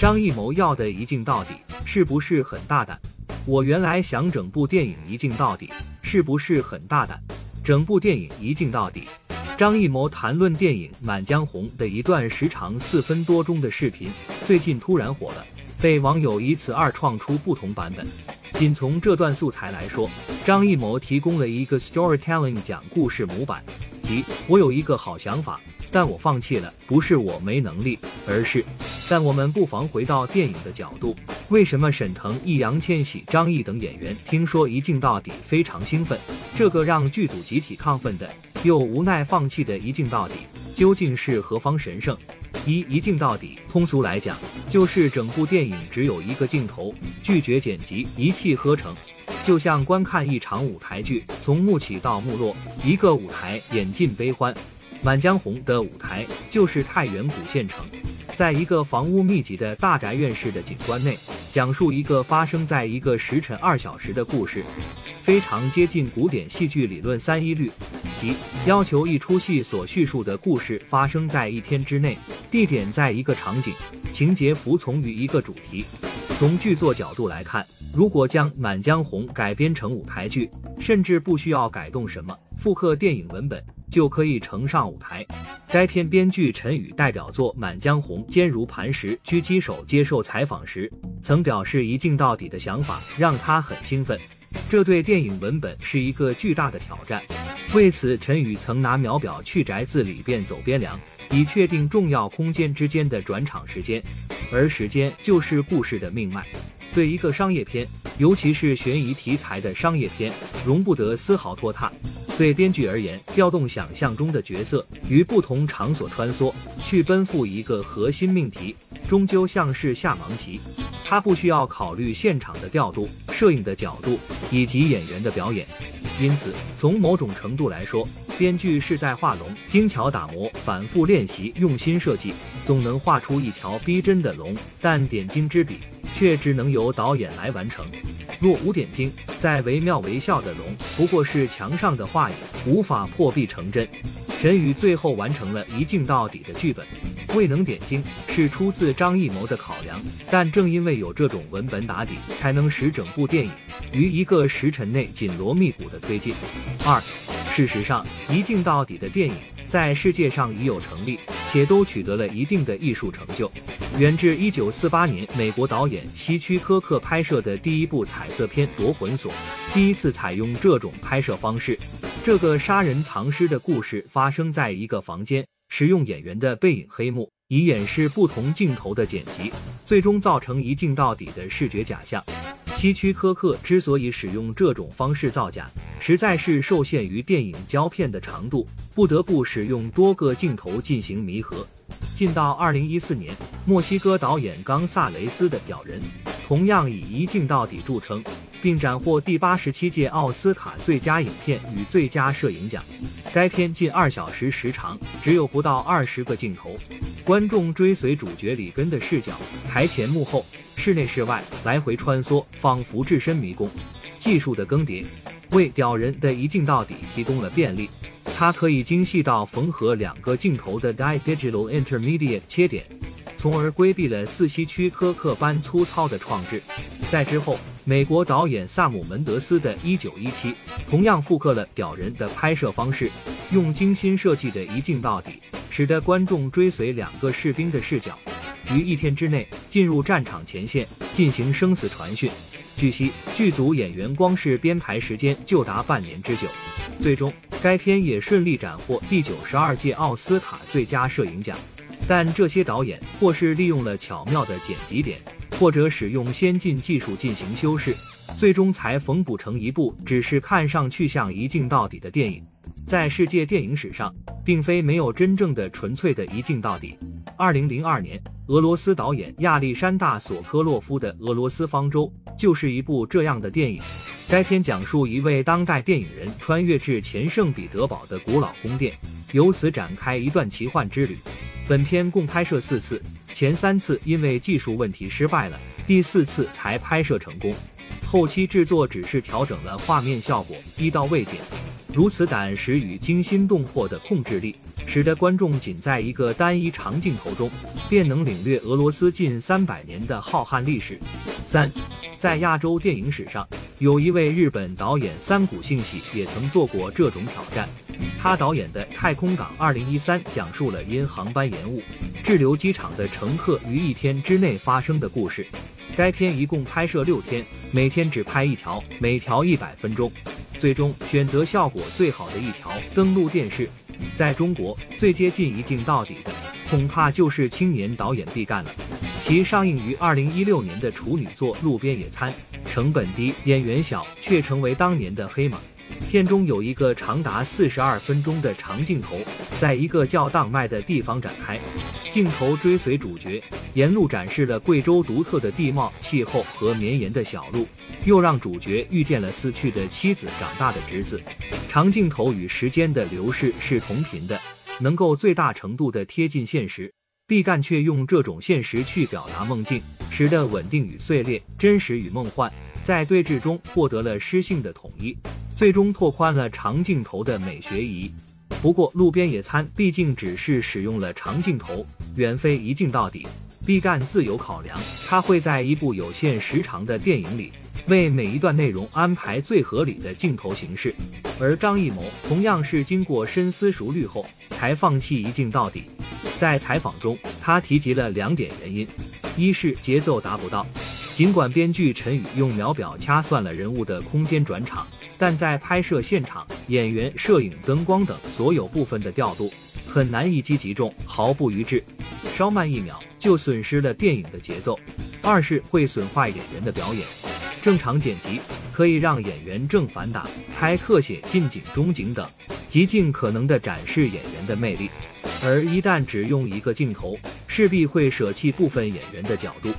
张艺谋要的一镜到底，是不是很大胆？我原来想整部电影一镜到底，是不是很大胆？整部电影一镜到底。张艺谋谈论电影《满江红》的一段时长四分多钟的视频，最近突然火了，被网友以此二创出不同版本。仅从这段素材来说，张艺谋提供了一个 storytelling 讲故事模板，即我有一个好想法。但我放弃了，不是我没能力，而是……但我们不妨回到电影的角度，为什么沈腾、易烊千玺、张译等演员听说一镜到底非常兴奋？这个让剧组集体亢奋的，又无奈放弃的一镜到底，究竟是何方神圣？一一镜到底，通俗来讲，就是整部电影只有一个镜头，拒绝剪辑，一气呵成，就像观看一场舞台剧，从幕起到幕落，一个舞台演尽悲欢。《满江红》的舞台就是太原古县城，在一个房屋密集的大宅院式的景观内，讲述一个发生在一个时辰二小时的故事，非常接近古典戏剧理论三一律，即要求一出戏所叙述的故事发生在一天之内，地点在一个场景，情节服从于一个主题。从剧作角度来看，如果将《满江红》改编成舞台剧，甚至不需要改动什么，复刻电影文本。就可以呈上舞台。该片编剧陈宇代表作《满江红》坚如磐石，狙击手接受采访时曾表示一镜到底的想法让他很兴奋，这对电影文本是一个巨大的挑战。为此，陈宇曾拿秒表去宅字里边走边量，以确定重要空间之间的转场时间，而时间就是故事的命脉。对一个商业片，尤其是悬疑题材的商业片，容不得丝毫拖沓。对编剧而言，调动想象中的角色于不同场所穿梭，去奔赴一个核心命题，终究像是下盲棋。他不需要考虑现场的调度、摄影的角度以及演员的表演。因此，从某种程度来说，编剧是在画龙，精巧打磨，反复练习，用心设计，总能画出一条逼真的龙。但点睛之笔，却只能由导演来完成。若无点睛，再惟妙惟肖的龙，不过是墙上的画影，无法破壁成真。陈宇最后完成了一镜到底的剧本，未能点睛是出自张艺谋的考量，但正因为有这种文本打底，才能使整部电影于一个时辰内紧锣密鼓的推进。二，事实上，一镜到底的电影。在世界上已有成立，且都取得了一定的艺术成就。远至一九四八年，美国导演希区柯克拍摄的第一部彩色片《夺魂锁》，第一次采用这种拍摄方式。这个杀人藏尸的故事发生在一个房间，使用演员的背影黑幕，以掩饰不同镜头的剪辑，最终造成一镜到底的视觉假象。希区柯克之所以使用这种方式造假，实在是受限于电影胶片的长度，不得不使用多个镜头进行弥合。进到二零一四年，墨西哥导演冈萨雷斯的《屌人》同样以一镜到底著称，并斩获第八十七届奥斯卡最佳影片与最佳摄影奖。该片近二小时时长，只有不到二十个镜头，观众追随主角里根的视角，台前幕后。室内室外来回穿梭，仿佛置身迷宫。技术的更迭为屌人的一镜到底提供了便利，它可以精细到缝合两个镜头的 digital intermediate 切点，从而规避了四希区苛刻般粗糙的创制。在之后，美国导演萨姆门德斯的《一九一七》同样复刻了屌人的拍摄方式，用精心设计的一镜到底，使得观众追随两个士兵的视角。于一天之内进入战场前线进行生死传讯。据悉，剧组演员光是编排时间就达半年之久。最终，该片也顺利斩获第九十二届奥斯卡最佳摄影奖。但这些导演或是利用了巧妙的剪辑点，或者使用先进技术进行修饰，最终才缝补成一部只是看上去像一镜到底的电影。在世界电影史上，并非没有真正的纯粹的一镜到底。二零零二年，俄罗斯导演亚历山大·索科洛夫的《俄罗斯方舟》就是一部这样的电影。该片讲述一位当代电影人穿越至前圣彼得堡的古老宫殿，由此展开一段奇幻之旅。本片共拍摄四次，前三次因为技术问题失败了，第四次才拍摄成功。后期制作只是调整了画面效果，一刀未剪。如此胆识与惊心动魄的控制力。使得观众仅在一个单一长镜头中，便能领略俄罗斯近三百年的浩瀚历史。三，在亚洲电影史上，有一位日本导演三谷幸喜也曾做过这种挑战。他导演的《太空港2013》讲述了因航班延误滞留机场的乘客于一天之内发生的故事。该片一共拍摄六天，每天只拍一条，每条一百分钟。最终选择效果最好的一条登陆电视。在中国，最接近一镜到底的，恐怕就是青年导演毕赣了。其上映于2016年的处女作《路边野餐》，成本低，演员小，却成为当年的黑马。片中有一个长达四十二分钟的长镜头，在一个叫荡麦的地方展开，镜头追随主角，沿路展示了贵州独特的地貌、气候和绵延的小路，又让主角遇见了死去的妻子、长大的侄子。长镜头与时间的流逝是同频的，能够最大程度的贴近现实。毕赣却用这种现实去表达梦境，时的稳定与碎裂、真实与梦幻在对峙中获得了诗性的统一。最终拓宽了长镜头的美学意义。不过，路边野餐毕竟只是使用了长镜头，远非一镜到底。毕赣自有考量，他会在一部有限时长的电影里，为每一段内容安排最合理的镜头形式。而张艺谋同样是经过深思熟虑后才放弃一镜到底。在采访中，他提及了两点原因：一是节奏达不到。尽管编剧陈宇用秒表掐算了人物的空间转场，但在拍摄现场，演员、摄影、灯光等所有部分的调度很难一击即中，毫不逾制，稍慢一秒就损失了电影的节奏。二是会损坏演员的表演。正常剪辑可以让演员正反打、拍特写、近景、中景等，极尽可能的展示演员的魅力。而一旦只用一个镜头，势必会舍弃部分演员的角度。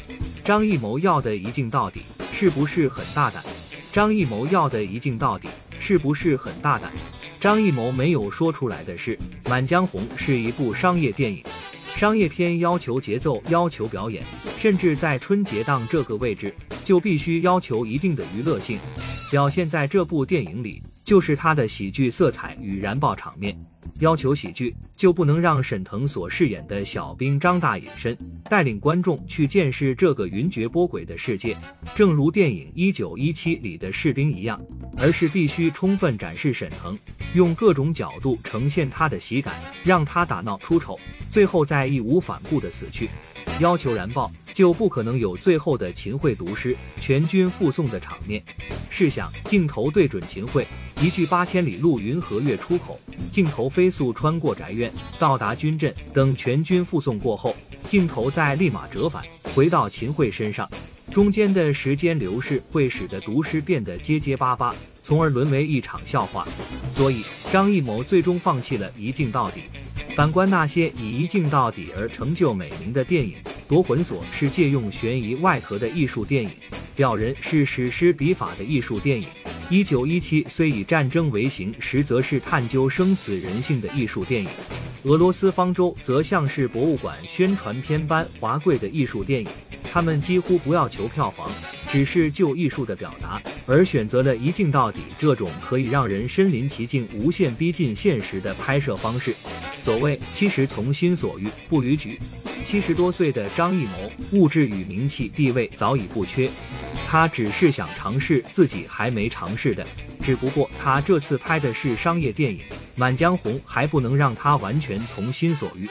张艺谋要的一镜到底，是不是很大胆？张艺谋要的一镜到底，是不是很大胆？张艺谋没有说出来的是，《满江红》是一部商业电影，商业片要求节奏，要求表演，甚至在春节档这个位置，就必须要求一定的娱乐性。表现在这部电影里，就是他的喜剧色彩与燃爆场面。要求喜剧，就不能让沈腾所饰演的小兵张大隐身，带领观众去见识这个云谲波诡的世界，正如电影《一九一七》里的士兵一样，而是必须充分展示沈腾，用各种角度呈现他的喜感，让他打闹出丑，最后再义无反顾的死去。要求燃爆，就不可能有最后的秦桧读诗、全军覆送的场面。试想，镜头对准秦桧。一句八千里路云和月出口，镜头飞速穿过宅院，到达军阵。等全军覆送过后，镜头再立马折返，回到秦桧身上。中间的时间流逝会使得读诗变得结结巴巴，从而沦为一场笑话。所以，张艺谋最终放弃了一镜到底。反观那些以一镜到底而成就美名的电影，《夺魂锁》是借用悬疑外壳的艺术电影，《吊人》是史诗笔法的艺术电影。一九一七虽以战争为形，实则是探究生死人性的艺术电影。俄罗斯方舟则像是博物馆宣传片般华贵的艺术电影。他们几乎不要求票房，只是就艺术的表达而选择了一镜到底这种可以让人身临其境、无限逼近现实的拍摄方式。所谓其实从心所欲不逾矩。七十多岁的张艺谋，物质与名气地位早已不缺。他只是想尝试自己还没尝试的，只不过他这次拍的是商业电影，《满江红》还不能让他完全从心所欲。